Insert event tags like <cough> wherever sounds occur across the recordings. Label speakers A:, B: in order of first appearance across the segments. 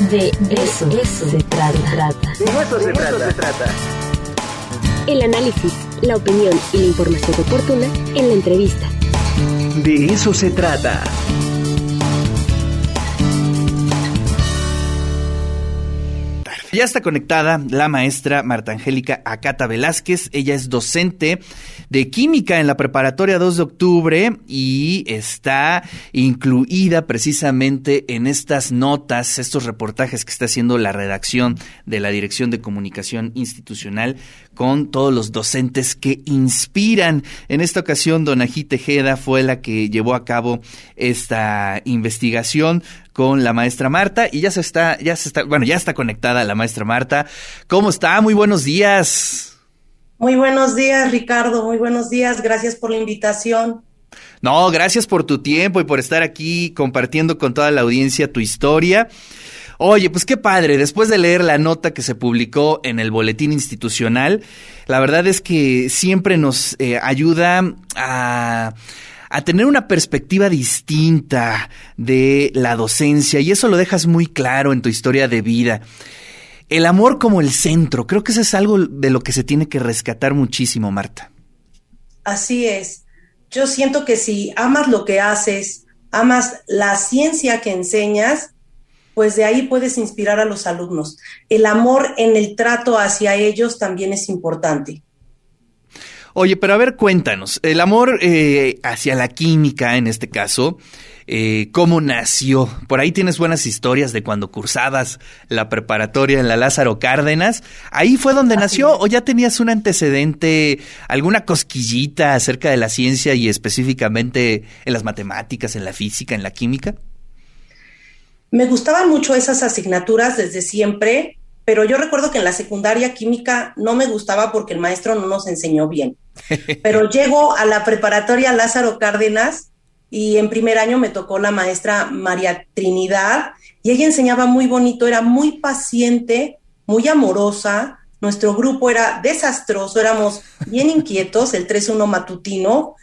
A: De eso, se trata.
B: De eso, se, trata.
A: El análisis, la opinión y la información oportuna en la entrevista.
B: De eso se trata.
C: Ya está conectada la maestra Marta Angélica Acata Velázquez. Ella es docente de química en la preparatoria 2 de octubre y está incluida precisamente en estas notas, estos reportajes que está haciendo la redacción de la Dirección de Comunicación Institucional con todos los docentes que inspiran. En esta ocasión, Donají Tejeda fue la que llevó a cabo esta investigación con la maestra Marta y ya se está, ya se está, bueno, ya está conectada la maestra Marta. ¿Cómo está? Muy buenos días.
D: Muy buenos días, Ricardo. Muy buenos días. Gracias por la invitación.
C: No, gracias por tu tiempo y por estar aquí compartiendo con toda la audiencia tu historia. Oye, pues qué padre, después de leer la nota que se publicó en el boletín institucional, la verdad es que siempre nos eh, ayuda a a tener una perspectiva distinta de la docencia y eso lo dejas muy claro en tu historia de vida. El amor como el centro, creo que eso es algo de lo que se tiene que rescatar muchísimo, Marta.
D: Así es. Yo siento que si amas lo que haces, amas la ciencia que enseñas, pues de ahí puedes inspirar a los alumnos. El amor en el trato hacia ellos también es importante.
C: Oye, pero a ver, cuéntanos, el amor eh, hacia la química en este caso, eh, ¿cómo nació? Por ahí tienes buenas historias de cuando cursabas la preparatoria en la Lázaro Cárdenas. ¿Ahí fue donde nació o ya tenías un antecedente, alguna cosquillita acerca de la ciencia y específicamente en las matemáticas, en la física, en la química?
D: Me gustaban mucho esas asignaturas desde siempre, pero yo recuerdo que en la secundaria química no me gustaba porque el maestro no nos enseñó bien. <laughs> Pero llego a la preparatoria Lázaro Cárdenas y en primer año me tocó la maestra María Trinidad y ella enseñaba muy bonito, era muy paciente, muy amorosa. Nuestro grupo era desastroso, éramos bien inquietos, el 3-1 matutino,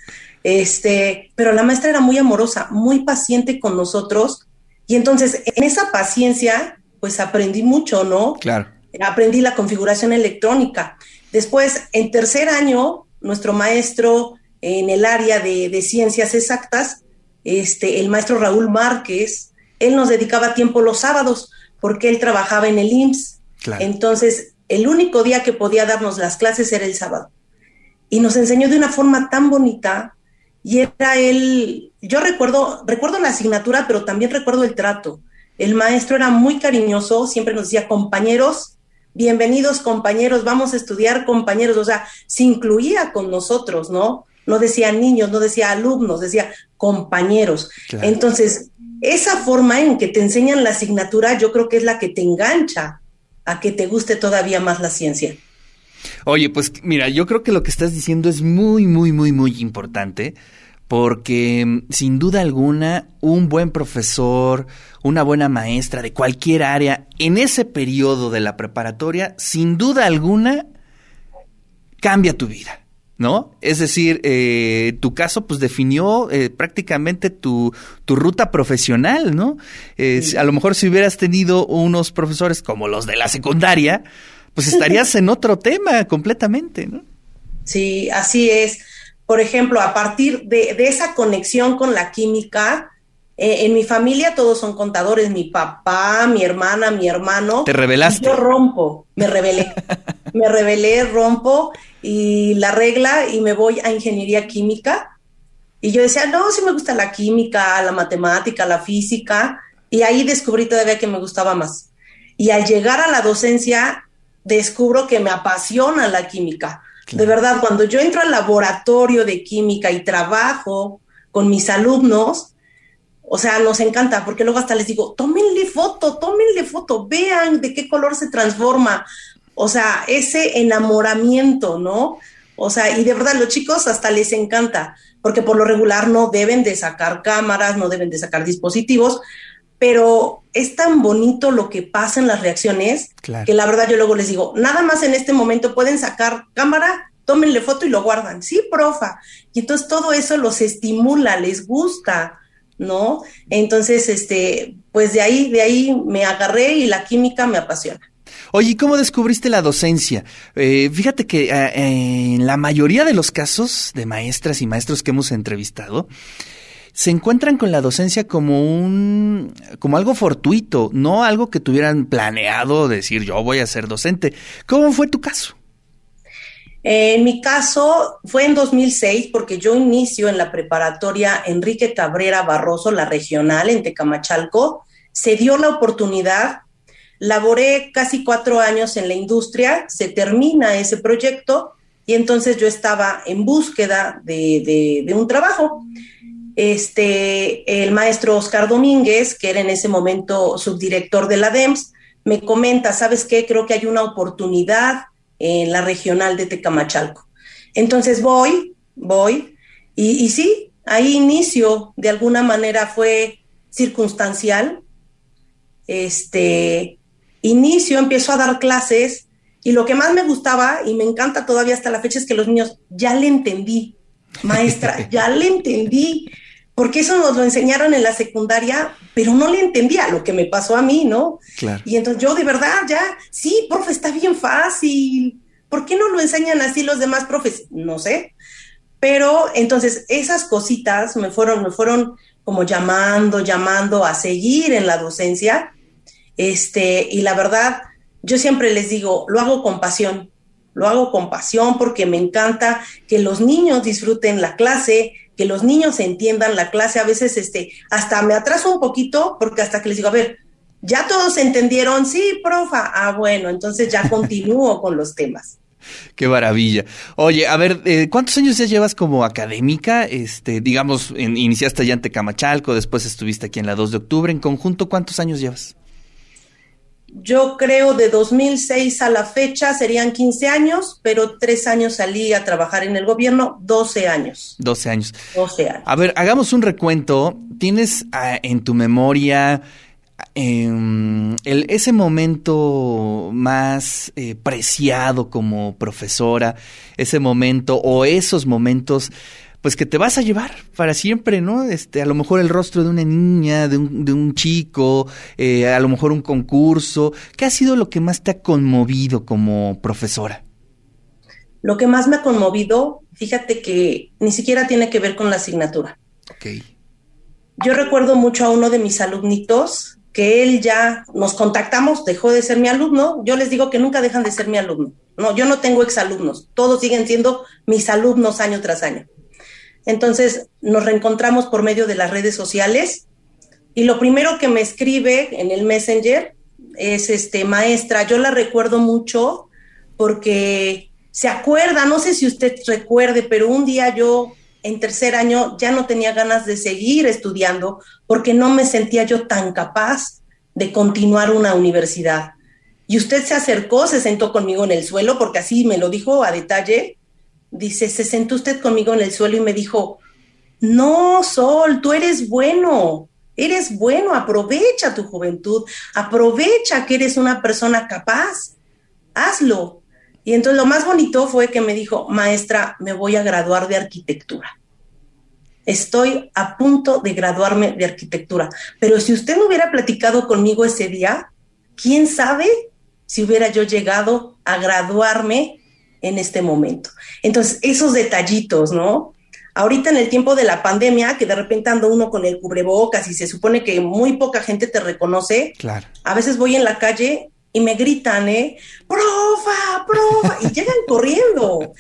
D: este, pero la maestra era muy amorosa, muy paciente con nosotros y entonces en esa paciencia pues aprendí mucho, ¿no?
C: Claro.
D: Aprendí la configuración electrónica. Después, en tercer año, nuestro maestro en el área de, ciencias exactas, este, el maestro Raúl Márquez, él nos dedicaba tiempo los sábados porque él trabajaba en el IMSS. Entonces, el único día que podía darnos las clases era el sábado. Y nos enseñó de una forma tan bonita y era él, yo recuerdo, recuerdo la asignatura, pero también recuerdo el trato. El maestro era muy cariñoso, siempre nos decía, compañeros, bienvenidos compañeros, vamos a estudiar compañeros, o sea, se incluía con nosotros, ¿no? No decía niños, no decía alumnos, decía compañeros. Entonces, esa forma en que te enseñan la asignatura, yo creo que es la que te engancha a que te guste todavía más la ciencia.
C: Oye, pues mira, yo creo que lo que estás diciendo es muy, muy, muy, muy importante porque mm, sin duda alguna un buen profesor, una buena maestra de cualquier área en ese periodo de la preparatoria, sin duda alguna cambia tu vida. ¿No? Es decir, eh, tu caso pues definió eh, prácticamente tu, tu, ruta profesional, ¿no? Eh, a lo mejor si hubieras tenido unos profesores como los de la secundaria, pues estarías en otro tema completamente, ¿no?
D: Sí, así es por ejemplo, a partir de, esa conexión con la química, eh, en mi familia todos son contadores, mi papá, mi hermana, mi hermano.
C: ¿Te revelaste?
D: Yo rompo, me revelé, <laughs> me revelé, rompo y la regla y me voy a ingeniería química. Y yo decía, no, sí me gusta la química, la matemática, la física. Y ahí descubrí todavía que me gustaba más. Y al llegar a la docencia, descubro que me apasiona la química. De verdad, cuando yo entro al laboratorio de química y trabajo con mis alumnos, o sea, nos encanta, porque luego hasta les digo, tómenle foto, tómenle foto, vean de qué color se transforma. O sea, ese enamoramiento, ¿no? O sea, y de verdad, los chicos hasta les encanta, porque por lo regular no deben de sacar cámaras, no deben de sacar dispositivos, pero es tan bonito lo que pasa en las reacciones que la verdad yo luego les digo, nada más en este momento pueden sacar cámara, tómenle foto y lo guardan. Sí, profa. Y entonces todo eso los estimula, les gusta, ¿no? Entonces, este, pues de ahí, de ahí me agarré y la química me apasiona.
C: Oye, ¿cómo descubriste la docencia? Eh, fíjate que eh, en la mayoría de los casos de maestras y maestros que hemos entrevistado, se encuentran con la docencia como un como algo fortuito, no algo que tuvieran planeado decir yo voy a ser docente. ¿Cómo fue tu caso?
D: En mi caso fue en 2006 porque yo inicio en la preparatoria Enrique Cabrera Barroso, la regional en Tecamachalco. Se dio la oportunidad, laboré casi cuatro años en la industria, se termina ese proyecto y entonces yo estaba en búsqueda de, un trabajo. Este, el maestro Oscar Domínguez, que era en ese momento subdirector de la DEMS, me comenta, ¿sabes qué? Creo que hay una oportunidad en la regional de Tecamachalco. Entonces voy, voy, y, y sí, ahí inicio, de alguna manera fue circunstancial. Este, inicio, empiezo a dar clases, y lo que más me gustaba, y me encanta todavía hasta la fecha, es que los niños, ya le entendí, maestra, <laughs> ya le entendí porque eso nos lo enseñaron en la secundaria, pero no le entendía lo que me pasó a mí, ¿no? Claro. Y entonces yo de verdad ya, sí, profe, está bien fácil. ¿Por qué no lo enseñan así los demás profes? No sé. Pero entonces esas cositas me fueron, me fueron como llamando, llamando a seguir en la docencia. Este, y la verdad, yo siempre les digo, lo hago con pasión. Lo hago con pasión porque me encanta que los niños disfruten la clase, que los niños entiendan la clase. A veces, este, hasta me atraso un poquito porque hasta que les digo, a ver, ya todos entendieron, sí, profa. Ah, bueno, entonces ya <laughs> continúo con los temas.
C: Qué maravilla. Oye, a ver, eh, ¿cuántos años ya llevas como académica? Este, digamos, iniciaste allá en Tecamachalco, después estuviste aquí en la 2 de octubre. En conjunto, ¿cuántos años llevas?
D: Yo creo de 2006 a la fecha serían 15 años, pero tres años salí a trabajar en el gobierno, 12 años.
C: 12 años.
D: 12 años.
C: A ver, hagamos un recuento. ¿Tienes ah, en tu memoria em, el, ese momento más eh, preciado como profesora, ese momento o esos momentos pues que te vas a llevar para siempre, ¿no? Este, a lo mejor el rostro de una niña, de un, de un chico, eh, a lo mejor un concurso. ¿Qué ha sido lo que más te ha conmovido como profesora?
D: Lo que más me ha conmovido, fíjate que ni siquiera tiene que ver con la asignatura.
C: Okay.
D: Yo recuerdo mucho a uno de mis alumnitos que él ya nos contactamos, dejó de ser mi alumno. Yo les digo que nunca dejan de ser mi alumno. No, yo no tengo exalumnos, todos siguen siendo mis alumnos año tras año. Entonces nos reencontramos por medio de las redes sociales y lo primero que me escribe en el Messenger es este maestra, yo la recuerdo mucho porque se acuerda, no sé si usted recuerde, pero un día yo en tercer año ya no tenía ganas de seguir estudiando porque no me sentía yo tan capaz de continuar una universidad. Y usted se acercó, se sentó conmigo en el suelo, porque así me lo dijo a detalle, dice, se sentó usted conmigo en el suelo y me dijo, no, Sol, tú eres bueno, eres bueno, aprovecha tu juventud, aprovecha que eres una persona capaz, hazlo. Y entonces lo más bonito fue que me dijo, maestra, me voy a graduar de arquitectura. Estoy a punto de graduarme de arquitectura. Pero si usted no hubiera platicado conmigo ese día, ¿quién sabe si hubiera yo llegado a graduarme en este momento. Entonces, esos detallitos, ¿no? Ahorita en el tiempo de la pandemia, que de repente ando uno con el cubrebocas y se supone que muy poca gente te reconoce,
C: claro.
D: a veces voy en la calle y me gritan, ¿eh? ¡Profa! ¡Profa! y llegan <laughs> corriendo.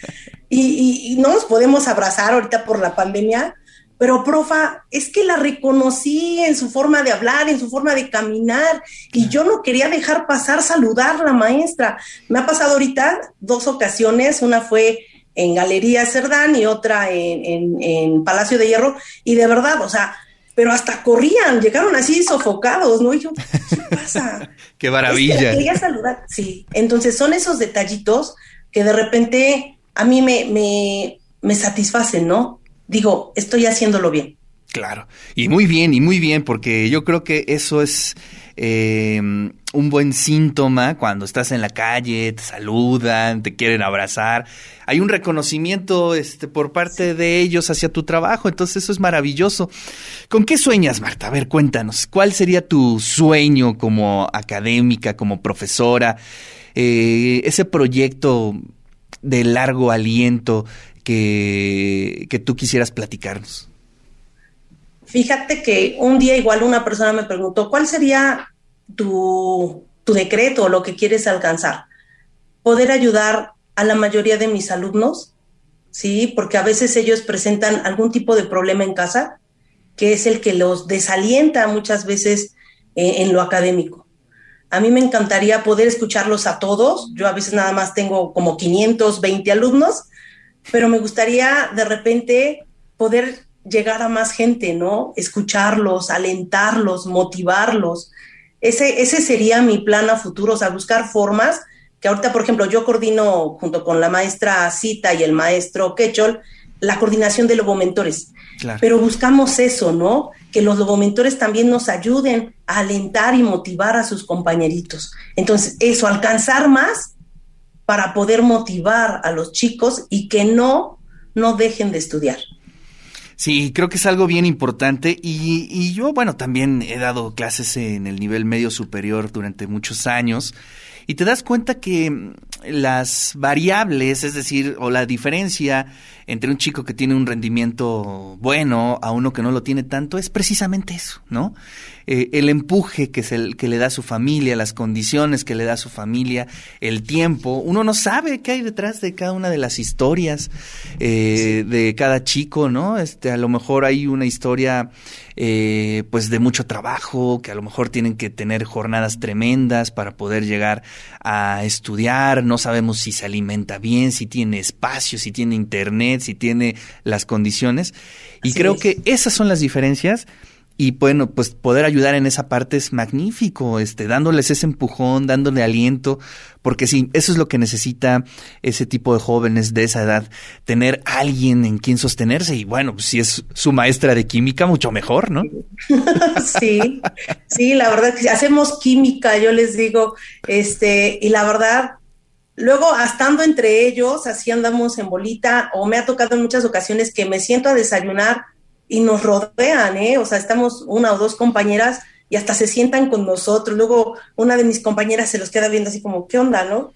D: Y, y, no nos podemos abrazar ahorita por la pandemia, pero profa, es que la reconocí en su forma de hablar, en su forma de caminar, y yo no quería dejar pasar saludar a la maestra. Me ha pasado ahorita dos ocasiones, una fue en Galería Cerdán y otra en, Palacio de Hierro, y de verdad, o sea, pero hasta corrían, llegaron así sofocados, ¿no? Y yo, ¿qué pasa? <laughs>
C: ¡Qué maravilla!
D: quería saludar, sí. Entonces son esos detallitos que de repente a mí me, me, me satisfacen, ¿no? Digo, estoy haciéndolo bien.
C: Claro, y muy bien, y muy bien, porque yo creo que eso es eh, un buen síntoma cuando estás en la calle, te saludan, te quieren abrazar. Hay un reconocimiento este, por parte de ellos hacia tu trabajo, entonces eso es maravilloso. ¿Con qué sueñas, Marta? A ver, cuéntanos, ¿cuál sería tu sueño como académica, como profesora? Eh, ese proyecto de largo aliento que, que tú quisieras platicarnos.
D: Fíjate que un día igual una persona me preguntó, ¿cuál sería tu, tu decreto o lo que quieres alcanzar? Poder ayudar a la mayoría de mis alumnos, ¿sí? Porque a veces ellos presentan algún tipo de problema en casa, que es el que los desalienta muchas veces eh, en lo académico. A mí me encantaría poder escucharlos a todos. Yo a veces nada más tengo como 520 alumnos, pero me gustaría de repente poder llegar a más gente, ¿no? Escucharlos, alentarlos, motivarlos. Ese, ese sería mi plan a futuro, o sea, buscar formas que ahorita, por ejemplo, yo coordino junto con la maestra Cita y el maestro Quechol la coordinación de logomentores. Claro. Pero buscamos eso, ¿no? Que los logomentores también nos ayuden a alentar y motivar a sus compañeritos. Entonces, eso, alcanzar más para poder motivar a los chicos y que no, no dejen de estudiar.
C: Sí, creo que es algo bien importante y, y, yo, bueno, también he dado clases en el nivel medio superior durante muchos años y te das cuenta que las variables, es decir, o la diferencia entre un chico que tiene un rendimiento bueno a uno que no lo tiene tanto es precisamente eso, ¿no? Eh, el empuje que, es el, que le da su familia, las condiciones que le da su familia, el tiempo. Uno no sabe qué hay detrás de cada una de las historias eh, de cada chico, ¿no? Este, a lo mejor hay una historia eh, pues de mucho trabajo, que a lo mejor tienen que tener jornadas tremendas para poder llegar a estudiar, no sabemos si se alimenta bien, si tiene espacio, si tiene internet, si tiene las condiciones. Y Así creo es. que esas son las diferencias y bueno, pues poder ayudar en esa parte es magnífico, este, dándoles ese empujón, dándole aliento, porque sí, eso es lo que necesita ese tipo de jóvenes de esa edad, tener alguien en quien sostenerse y bueno, pues si es su maestra de química, mucho mejor, ¿no? <laughs>
D: sí, sí, la verdad que hacemos química, yo les digo, este, y la verdad, Luego, estando entre ellos, así andamos en bolita, o me ha tocado en muchas ocasiones que me siento a desayunar y nos rodean, ¿eh? O sea, estamos una o dos compañeras y hasta se sientan con nosotros. Luego una de mis compañeras se los queda viendo así como, ¿qué onda, no?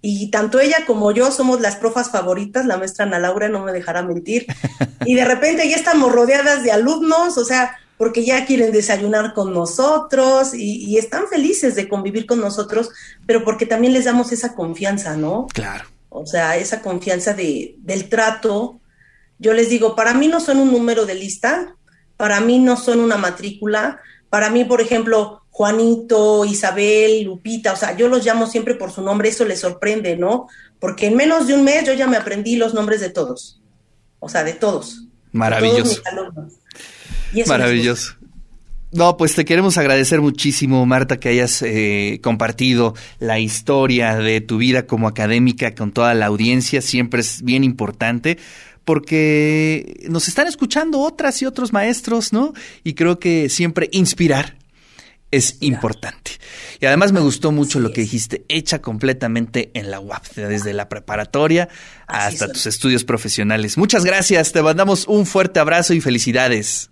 D: Y tanto ella como yo somos las profas favoritas, la maestra Ana Laura no me dejará mentir. <laughs> Y de repente ya estamos rodeadas de alumnos, o sea, porque ya quieren desayunar con nosotros y, y están felices de convivir con nosotros, pero porque también les damos esa confianza, ¿no?
C: Claro.
D: O sea, esa confianza de, del trato, yo les digo, para mí no son un número de lista, para mí no son una matrícula, para mí, por ejemplo, Juanito, Isabel, Lupita, o sea, yo los llamo siempre por su nombre, eso les sorprende, ¿no? Porque en menos de un mes yo ya me aprendí los nombres de todos, o sea, de todos.
C: Maravilloso.
D: De todos
C: Maravilloso. No, pues te queremos agradecer muchísimo, Marta, que hayas eh, compartido la historia de tu vida como académica con toda la audiencia. Siempre es bien importante porque nos están escuchando otras y otros maestros, ¿no? Y creo que siempre inspirar es importante. Y además me gustó mucho Así lo que dijiste, hecha completamente en la UAP, desde la preparatoria Así hasta tus estudios profesionales. Muchas gracias, te mandamos un fuerte abrazo y felicidades.